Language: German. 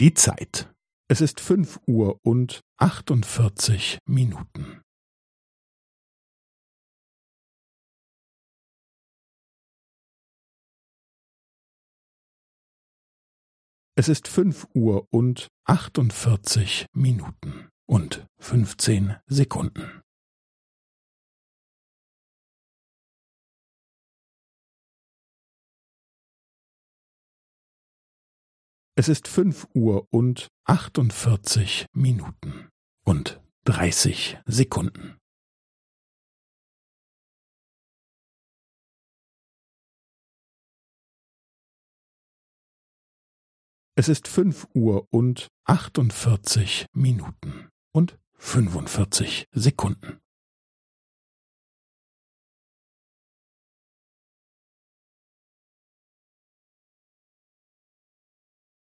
Die Zeit. Es ist fünf Uhr und achtundvierzig Minuten. Es ist fünf Uhr und achtundvierzig Minuten und fünfzehn Sekunden. Es ist fünf Uhr und achtundvierzig Minuten und dreißig Sekunden. Es ist fünf Uhr und achtundvierzig Minuten und fünfundvierzig Sekunden.